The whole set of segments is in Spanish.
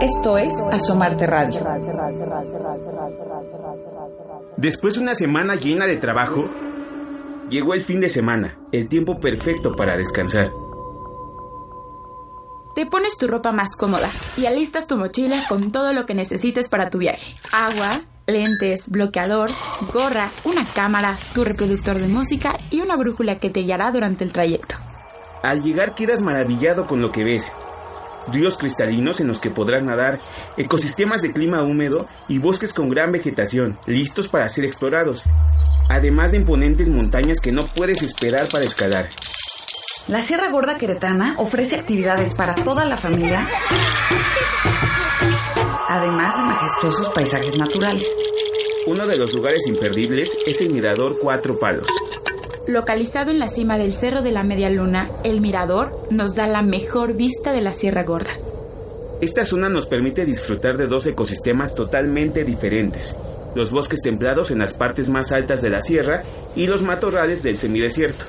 Esto es Asomarte Radio. Después de una semana llena de trabajo, llegó el fin de semana, el tiempo perfecto para descansar. Te pones tu ropa más cómoda y alistas tu mochila con todo lo que necesites para tu viaje. Agua, lentes, bloqueador, gorra, una cámara, tu reproductor de música y una brújula que te guiará durante el trayecto. Al llegar quedas maravillado con lo que ves. Ríos cristalinos en los que podrás nadar, ecosistemas de clima húmedo y bosques con gran vegetación, listos para ser explorados. Además de imponentes montañas que no puedes esperar para escalar. La Sierra Gorda Queretana ofrece actividades para toda la familia, además de majestuosos paisajes naturales. Uno de los lugares imperdibles es el Mirador Cuatro Palos. Localizado en la cima del Cerro de la Media Luna, el mirador nos da la mejor vista de la Sierra Gorda. Esta zona nos permite disfrutar de dos ecosistemas totalmente diferentes. Los bosques templados en las partes más altas de la sierra y los matorrales del semidesierto.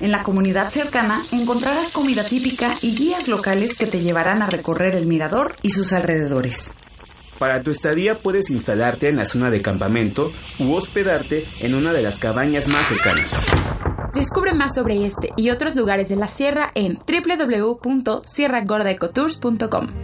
En la comunidad cercana encontrarás comida típica y guías locales que te llevarán a recorrer el mirador y sus alrededores. Para tu estadía puedes instalarte en la zona de campamento u hospedarte en una de las cabañas más cercanas. Descubre más sobre este y otros lugares de la sierra en www.sierragordaecotours.com.